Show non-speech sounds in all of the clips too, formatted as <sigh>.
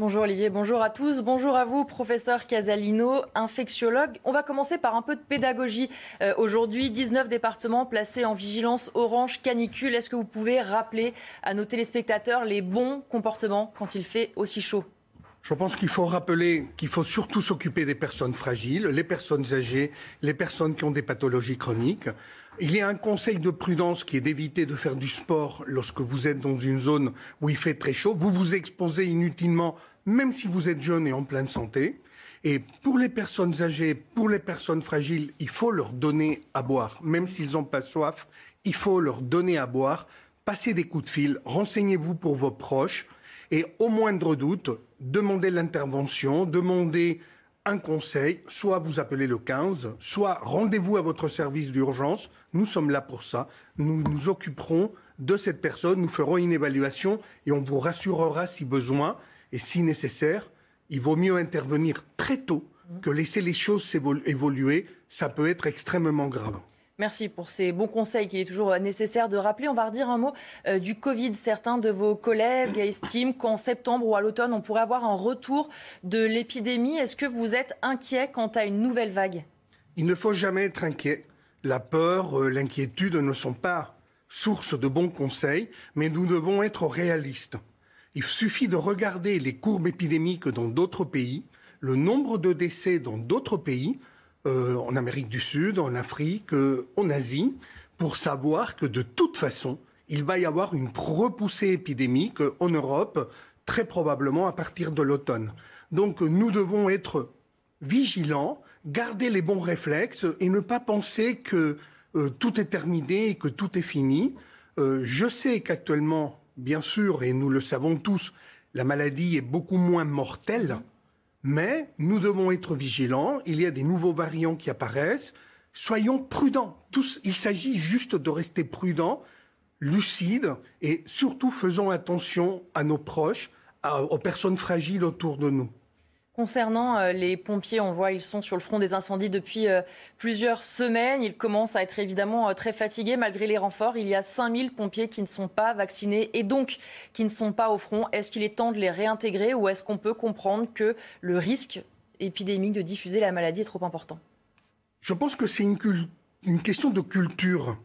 Bonjour Olivier, bonjour à tous. Bonjour à vous, professeur Casalino, infectiologue. On va commencer par un peu de pédagogie. Euh, aujourd'hui, 19 départements placés en vigilance orange canicule. Est-ce que vous pouvez rappeler à nos téléspectateurs les bons comportements quand il fait aussi chaud? Je pense qu'il faut rappeler qu'il faut surtout s'occuper des personnes fragiles, les personnes âgées, les personnes qui ont des pathologies chroniques. Il y a un conseil de prudence qui est d'éviter de faire du sport lorsque vous êtes dans une zone où il fait très chaud. Vous vous exposez inutilement, même si vous êtes jeune et en pleine santé. Et pour les personnes âgées, pour les personnes fragiles, il faut leur donner à boire. Même s'ils n'ont pas soif, il faut leur donner à boire. Passez des coups de fil, renseignez-vous pour vos proches. Et au moindre doute, demandez l'intervention, demandez un conseil, soit vous appelez le 15, soit rendez-vous à votre service d'urgence. Nous sommes là pour ça. Nous nous occuperons de cette personne, nous ferons une évaluation et on vous rassurera si besoin et si nécessaire. Il vaut mieux intervenir très tôt que laisser les choses évoluer. Ça peut être extrêmement grave. Merci pour ces bons conseils qu'il est toujours nécessaire de rappeler. On va redire un mot euh, du Covid. Certains de vos collègues estiment qu'en septembre ou à l'automne, on pourrait avoir un retour de l'épidémie. Est-ce que vous êtes inquiet quant à une nouvelle vague? Il ne faut jamais être inquiet. La peur, euh, l'inquiétude ne sont pas source de bons conseils, mais nous devons être réalistes. Il suffit de regarder les courbes épidémiques dans d'autres pays, le nombre de décès dans d'autres pays, euh, en Amérique du Sud, en Afrique, euh, en Asie, pour savoir que de toute façon, il va y avoir une repoussée épidémique en Europe, très probablement à partir de l'automne. Donc nous devons être vigilants, garder les bons réflexes et ne pas penser que euh, tout est terminé et que tout est fini. je sais qu'actuellement, bien sûr, et nous le savons tous, la maladie est beaucoup moins mortelle mais nous devons être vigilants. Il y a des nouveaux variants qui apparaissent. Soyons prudents. Il s'agit juste de rester prudents, lucides et surtout faisons attention à nos proches, aux personnes fragiles autour de nous. Concernant euh, les pompiers, on voit ils sont sur le front des incendies depuis euh, plusieurs semaines. Ils commencent à être évidemment euh, très fatigués malgré les renforts. Il y a 5000 pompiers qui ne sont pas vaccinés et donc qui ne sont pas au front. Est-ce qu'il est temps de les réintégrer ou est-ce qu'on peut comprendre que le risque épidémique de diffuser la maladie est trop important? Je pense que c'est une, une question de culture.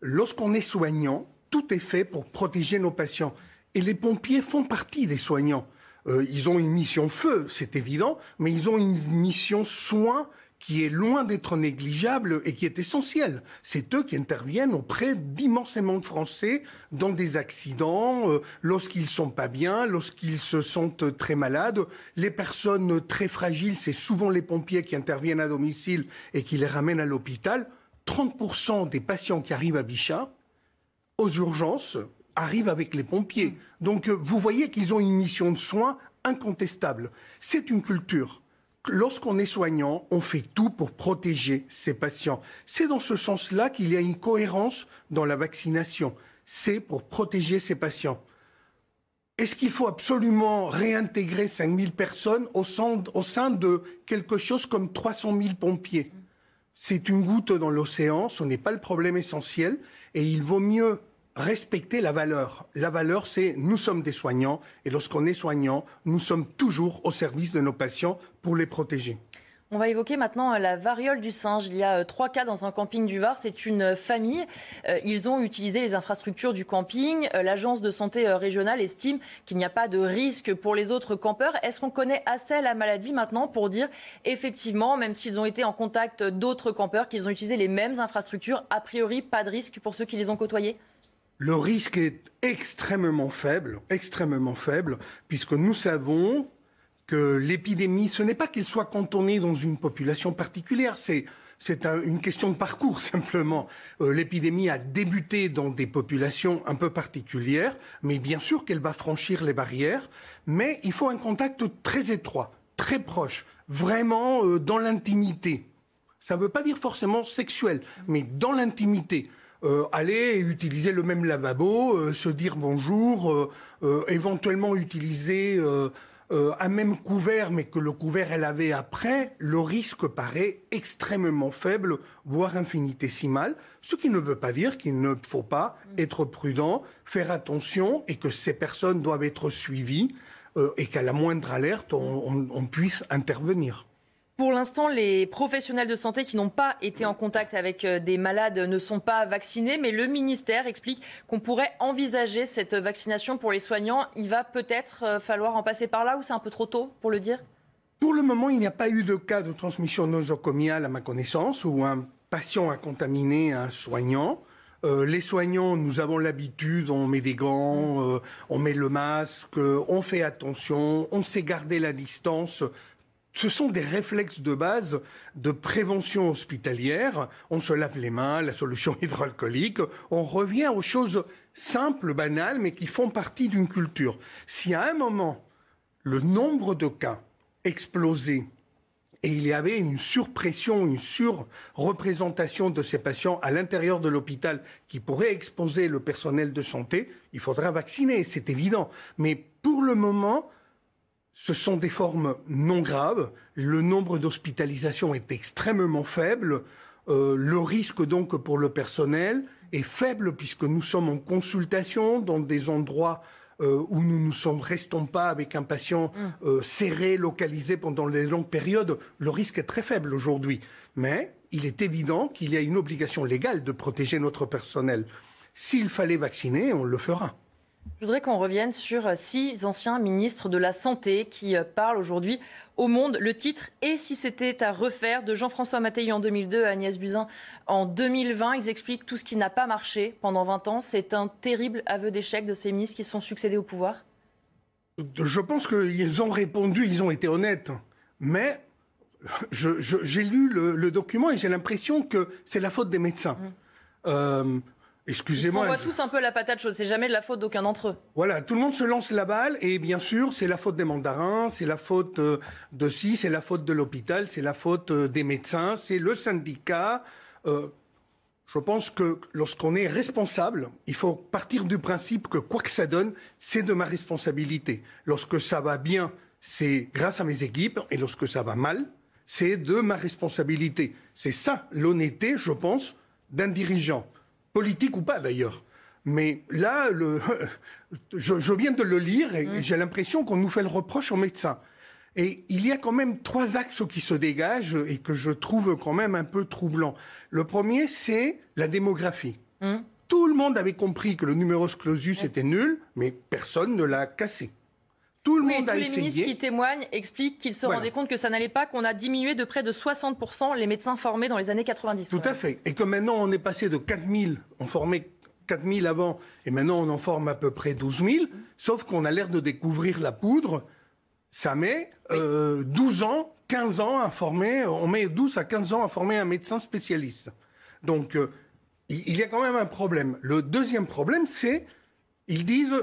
Lorsqu'on est soignant, tout est fait pour protéger nos patients. Et les pompiers font partie des soignants. Euh, ils ont une mission feu, c'est évident, mais ils ont une mission soin qui est loin d'être négligeable et qui est essentielle. C'est eux qui interviennent auprès d'immensément de Français dans des accidents, euh, lorsqu'ils sont pas bien, lorsqu'ils se sentent très malades. Les personnes très fragiles, c'est souvent les pompiers qui interviennent à domicile et qui les ramènent à l'hôpital. 30% des patients qui arrivent à Bichat, aux urgences, arrive avec les pompiers. Donc euh, vous voyez qu'ils ont une mission de soins incontestable. C'est une culture. Lorsqu'on est soignant, on fait tout pour protéger ses patients. C'est dans ce sens-là qu'il y a une cohérence dans la vaccination. C'est pour protéger ses patients. Est-ce qu'il faut absolument réintégrer 5000 personnes au sein, au sein de quelque chose comme 300 000 pompiers? C'est une goutte dans l'océan, ce n'est pas le problème essentiel, et il vaut mieux respecter la valeur. La valeur, c'est nous sommes des soignants et lorsqu'on est soignant, nous sommes toujours au service de nos patients pour les protéger. On va évoquer maintenant euh, la variole du singe. Il y a euh, trois cas dans un camping du Var. C'est une euh, famille. Ils ont utilisé les infrastructures du camping. L'agence de santé régionale estime qu'il n'y a pas de risque pour les autres campeurs. Est-ce qu'on connaît assez la maladie maintenant pour dire effectivement, même s'ils ont été en contact d'autres campeurs, qu'ils ont utilisé les mêmes infrastructures, a priori pas de risque pour ceux qui les ont côtoyés? Le risque est extrêmement faible, extrêmement faible, puisque nous savons que l'épidémie, ce n'est pas qu'elle soit cantonnée dans une population particulière, c'est c'est une question de parcours <laughs> simplement. Euh, l'épidémie a débuté dans des populations un peu particulières, mais bien sûr qu'elle va franchir les barrières, mais il faut un contact très étroit, très proche, vraiment euh, dans l'intimité. Ça ne veut pas dire forcément sexuel, mais dans l'intimité. Euh, aller utiliser le même lavabo, euh, se dire bonjour, euh, éventuellement utiliser un même couvert, mais que le couvert elle avait après, le risque paraît extrêmement faible, voire infinitésimal, ce qui ne veut pas dire qu'il ne faut pas être prudent, faire attention et que ces personnes doivent être suivies et qu'à la moindre alerte, on puisse intervenir. Pour l'instant, les professionnels de santé qui n'ont pas été en contact avec euh, des malades ne sont pas vaccinés, mais le ministère explique qu'on pourrait envisager cette vaccination pour les soignants. Il va peut-être euh, falloir en passer par là ou c'est un peu trop tôt pour le dire? Pour le moment, il n'y a pas eu de cas de transmission nosocomiale à ma connaissance où un patient a contaminé un soignant. Euh, les soignants, nous avons l'habitude, on met des gants, on met le masque, on fait attention, on sait garder la distance ce sont des réflexes de base de prévention hospitalière. On se lave les mains, la solution <laughs> hydroalcoolique. On revient aux choses simples, banales, mais qui font partie d'une culture. Si à un moment, le nombre de cas explosait et il y avait une surpression, une surreprésentation de ces patients à l'intérieur de l'hôpital qui pourrait exposer le personnel de santé, il faudra vacciner, c'est évident. Mais pour le moment, ce sont des formes non graves. Le nombre d'hospitalisations est extrêmement faible. Euh, le risque donc pour le personnel est faible puisque nous sommes en consultation dans des endroits euh, où nous ne sommes, restons pas avec un patient mm. euh, serré, localisé pendant les longues périodes. Le risque est très faible aujourd'hui. Mais il est évident qu'il y a une obligation légale de protéger notre personnel. S'il fallait vacciner, on le fera. Je voudrais qu'on revienne sur euh, six anciens ministres de la Santé qui euh, parlent aujourd'hui au Monde. Le titre Et si c'était à refaire de Jean-François Mattei en 2002 à Agnès Buzyn en 2020. Ils expliquent tout ce qui n'a pas marché pendant 20 ans. C'est un terrible aveu d'échec de ces ministres qui sont succédés au pouvoir Je pense qu'ils ont répondu, ils ont été honnêtes. Mais j'ai lu le, document et j'ai l'impression que c'est la faute des médecins. Mmh. Euh, Excusez-moi. On voit tous un peu la patate chaude. C'est jamais de la faute d'aucun d'entre eux. Voilà, tout le monde se lance la balle et bien sûr, c'est la faute des mandarins, c'est la faute euh, de ci, c'est la faute de l'hôpital, c'est la faute euh, des médecins, c'est le syndicat. Euh, je pense que lorsqu'on est responsable, il faut partir du principe que quoi que ça donne, c'est de ma responsabilité. Lorsque ça va bien, c'est grâce à mes équipes et lorsque ça va mal, c'est de ma responsabilité. C'est ça l'honnêteté, je pense, d'un dirigeant politique ou pas d'ailleurs. Mais là, le, <laughs> je, viens de le lire et mm. j'ai l'impression qu'on nous fait le reproche aux médecins. Et il y a quand même trois axes qui se dégagent et que je trouve quand même un peu troublants. Le premier, c'est la démographie. Mm. Tout le monde avait compris que le numerus clausus était nul, mais personne ne l'a cassé. Tout le monde tous les ministres qui témoignent expliquent qu'ils se rendaient compte que ça n'allait pas, qu'on a diminué de près de 60% les médecins formés dans les années 90. Tout à fait. Et que maintenant, on est passé de 4000, on formait 4000 avant, et maintenant on en forme à peu près 12 000, sauf qu'on a l'air de découvrir la poudre. Ça met 12 euh, ans, 15 ans à former, on met 12 à 15 ans à former un médecin spécialiste. Donc, euh, il y a quand même un problème. Le deuxième problème, c'est, ils disent,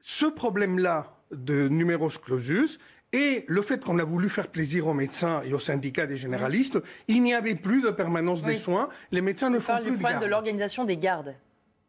ce problème-là de numerus clausus et le fait qu'on a voulu faire plaisir aux médecins et aux syndicats des généralistes, il n'y avait plus de permanence des soins. Les médecins ne font plus du problème de l'organisation des gardes.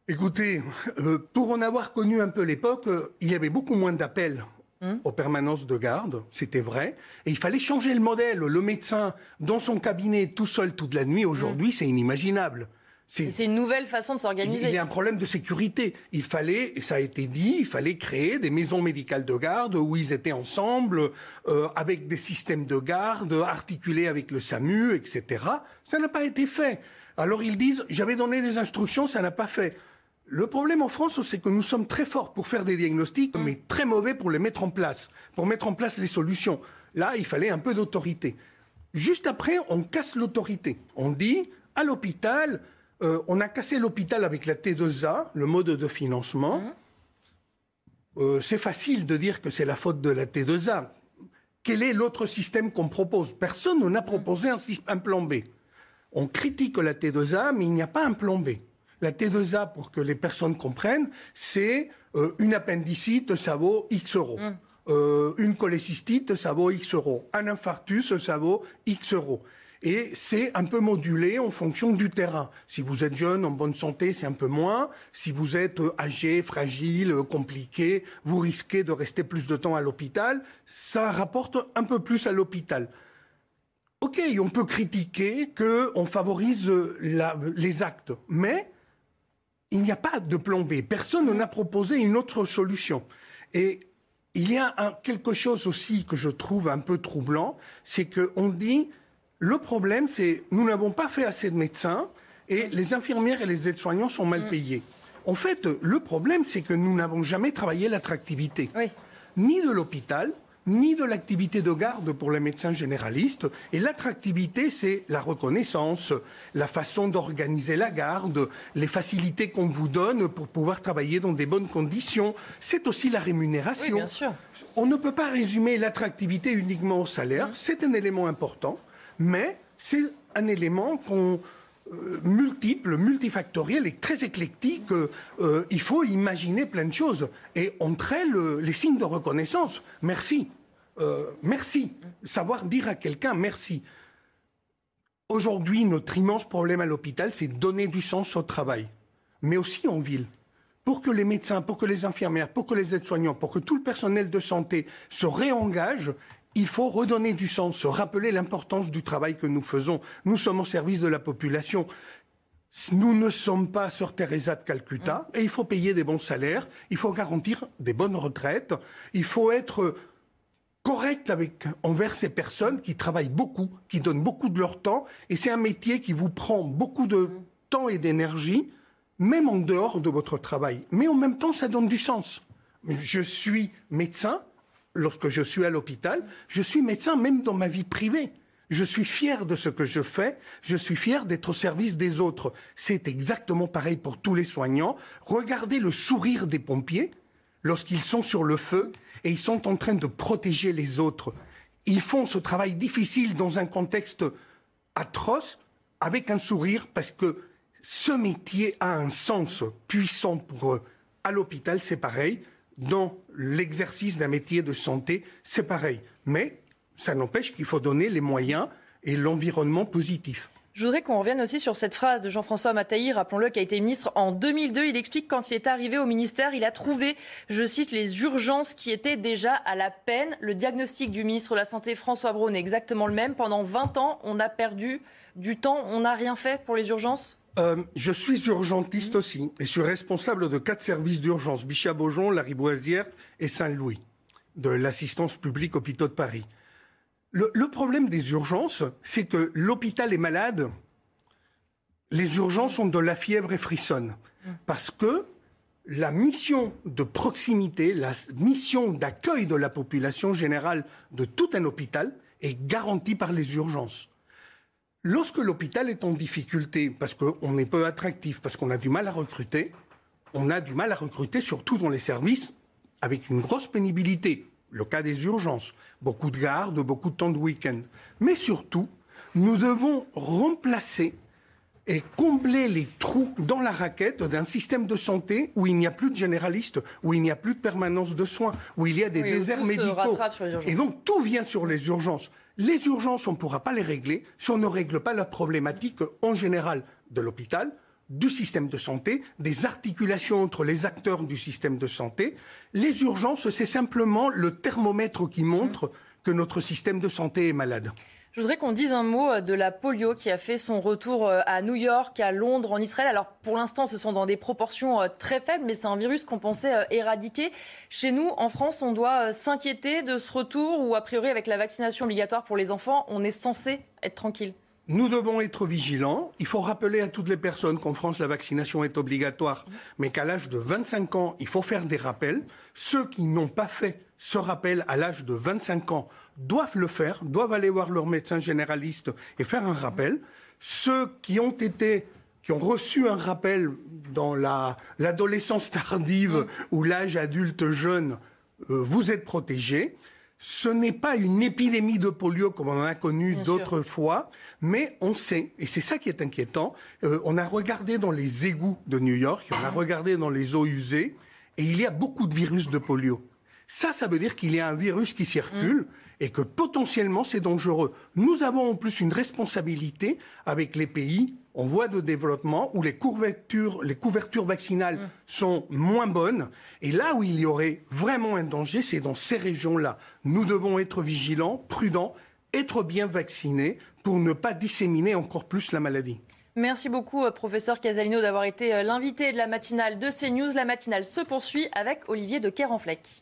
Écoutez, euh, pour en avoir connu un peu l'époque, euh, il y avait beaucoup moins d'appels hmm. aux permanences de garde, c'était vrai. Et il fallait changer le modèle. Le médecin dans son cabinet tout seul toute la nuit, aujourd'hui, hmm. c'est inimaginable. C'est une nouvelle façon de s'organiser. Il y a un problème de sécurité. Il fallait, et ça a été dit, il fallait créer des maisons médicales de garde où ils étaient ensemble, euh, avec des systèmes de garde articulés avec le SAMU, etc. Ça n'a pas été fait. Alors ils disent, j'avais donné des instructions, ça n'a pas fait. Le problème en France, c'est que nous sommes très forts pour faire des diagnostics, mm. mais très mauvais pour les mettre en place, pour mettre en place les solutions. Là, il fallait un peu d'autorité. Juste après, on casse l'autorité. On dit, à l'hôpital, euh, on a cassé l'hôpital avec la T2A, le mode de financement. Mmh. Euh, c'est facile de dire que c'est la faute de la T2A. Quel est l'autre système qu'on propose? Personne n'a proposé un, plan B. On critique la T2A, mais il n'y a pas un plan B. La T2A, pour que les personnes comprennent, c'est euh, une appendicite, ça vaut X euros. Mmh. une cholécystite, ça vaut X euros. Un infarctus, ça vaut X euros et c'est un peu modulé en fonction du terrain. Si vous êtes jeune, en bonne santé, c'est un peu moins. Si vous êtes euh, âgé, fragile, euh, compliqué, vous risquez de rester plus de temps à l'hôpital. Ça rapporte un peu plus à l'hôpital. Ok, on peut critiquer qu'on favorise euh, les actes, mais il n'y a pas de plan B. Personne n'a proposé une autre solution. Et il y a quelque chose aussi que je trouve un peu troublant, c'est qu'on dit le problème, c'est nous n'avons pas fait assez de médecins et les infirmières et les aides-soignants sont mal mm. payés. En fait, le problème, c'est que nous n'avons jamais travaillé l'attractivité, ni de l'hôpital, ni de l'activité de garde pour les médecins généralistes. Et l'attractivité, c'est la reconnaissance, la façon d'organiser la garde, les facilités qu'on vous donne pour pouvoir travailler dans des bonnes conditions. C'est aussi la rémunération. bien sûr. On ne peut pas résumer l'attractivité uniquement au salaire. Mmh. C'est un élément important, mais c'est un élément euh, multiple, multifactoriel et très éclectique. Euh, il faut imaginer plein de choses. Et entre elles, les signes de reconnaissance. Merci. Euh, merci. Savoir dire à quelqu'un merci. Aujourd'hui, notre immense problème à l'hôpital, c'est donner du sens au travail, mais aussi en ville. Pour que les médecins, pour que les infirmières, pour que les aides-soignants, pour que tout le personnel de santé se réengage, il faut redonner du sens, se rappeler l'importance du travail que nous faisons. Nous sommes au service de la population. Nous ne sommes pas Sœur Teresa de Calcutta mm. et il faut payer des bons salaires, il faut garantir des bonnes retraites, il faut être correct avec, envers ces personnes qui travaillent beaucoup, qui donnent beaucoup de leur temps et c'est un métier qui vous prend beaucoup de mm. temps et d'énergie, même en dehors de votre travail. Mais en même temps, ça donne du sens. Je suis médecin, lorsque je suis à l'hôpital, je suis médecin même dans ma vie privée. Je suis fier de ce que je fais, je suis fier d'être au service des autres. C'est exactement pareil pour tous les soignants. Regardez le sourire des pompiers lorsqu'ils sont sur le feu et ils sont en train de protéger les autres. Ils font ce travail difficile dans un contexte atroce avec un sourire parce que ce métier a un sens puissant pour eux. À l'hôpital, c'est pareil dans l'exercice d'un métier de santé, c'est pareil. Mais ça n'empêche qu'il faut donner les moyens et l'environnement positif. Je voudrais qu'on revienne aussi sur cette phrase de Jean-François Mataï, rappelons-le, qui a été ministre en 2002. Il explique quand il est arrivé au ministère, il a trouvé, je cite, les urgences qui étaient déjà à la peine. Le diagnostic du ministre de la Santé, François Braun, est exactement le même. Pendant 20 ans, on a perdu du temps, on n'a rien fait pour les urgences? Euh, je suis urgentiste aussi et suis responsable de quatre services d'urgence, Bichat-Beaujon, la Riboisière et Saint-Louis, de l'assistance publique hôpitaux de Paris. Le, le problème des urgences, c'est que l'hôpital est malade, les urgences ont de la fièvre et frissonnent. Parce que la mission de proximité, la mission d'accueil de la population générale de tout un hôpital est garantie par les urgences. Lorsque l'hôpital est en difficulté, parce qu'on est peu attractif, parce qu'on a du mal à recruter, on a du mal à recruter surtout dans les services avec une grosse pénibilité. Le cas des urgences, beaucoup de gardes, beaucoup de temps de week-end. Mais surtout, nous devons remplacer et combler les trous dans la raquette d'un système de santé où il n'y a plus de généralistes, où il n'y a plus de permanence de soins, où il y a des déserts médicaux. Et donc tout vient sur les urgences. Les urgences, on ne pourra pas les régler si on ne règle pas la problématique en général de l'hôpital, du système de santé, des articulations entre les acteurs du système de santé. Les urgences, c'est simplement le thermomètre qui montre que notre système de santé est malade. Je voudrais qu'on dise un mot euh, de la polio qui a fait son retour euh, à New York, à Londres, en Israël. Alors pour l'instant, ce sont dans des proportions euh, très faibles, mais c'est un virus qu'on pensait éradiquer. Chez nous, en France, on doit s'inquiéter de ce retour ou a priori avec la vaccination obligatoire pour les enfants, on est censé être tranquille? Nous devons être vigilants. Il faut rappeler à toutes les personnes qu'en France, la vaccination est obligatoire, mais qu'à l'âge de 25 ans, il faut faire des rappels. Ceux qui n'ont pas fait ce rappel à l'âge de 25 ans doivent le faire, doivent aller voir leur médecin généraliste et faire un rappel. Ceux qui ont été qui ont reçu un rappel dans l'adolescence tardive ou l'âge adulte jeune, euh, vous êtes protégés. Ce n'est pas une épidémie de polio comme on en a connu d'autres fois, mais on sait, et c'est ça qui est inquiétant, euh, on a regardé dans les égouts de New York, on a regardé dans les eaux usées, et il y a beaucoup de virus de polio. Ça, ça veut dire qu'il y a un virus qui circule. Mm et que potentiellement c'est dangereux. Nous avons en plus une responsabilité avec les pays en voie de développement où les couvertures, les couvertures vaccinales mm. sont moins bonnes. Et là où il y aurait vraiment un danger, c'est dans ces régions-là. Nous devons être vigilants, prudents, être bien vaccinés pour ne pas disséminer encore plus la maladie. Merci beaucoup, euh, professeur Casalino, d'avoir été euh, l'invité de la matinale de CNews. La matinale se poursuit avec Olivier de Kerenfleck.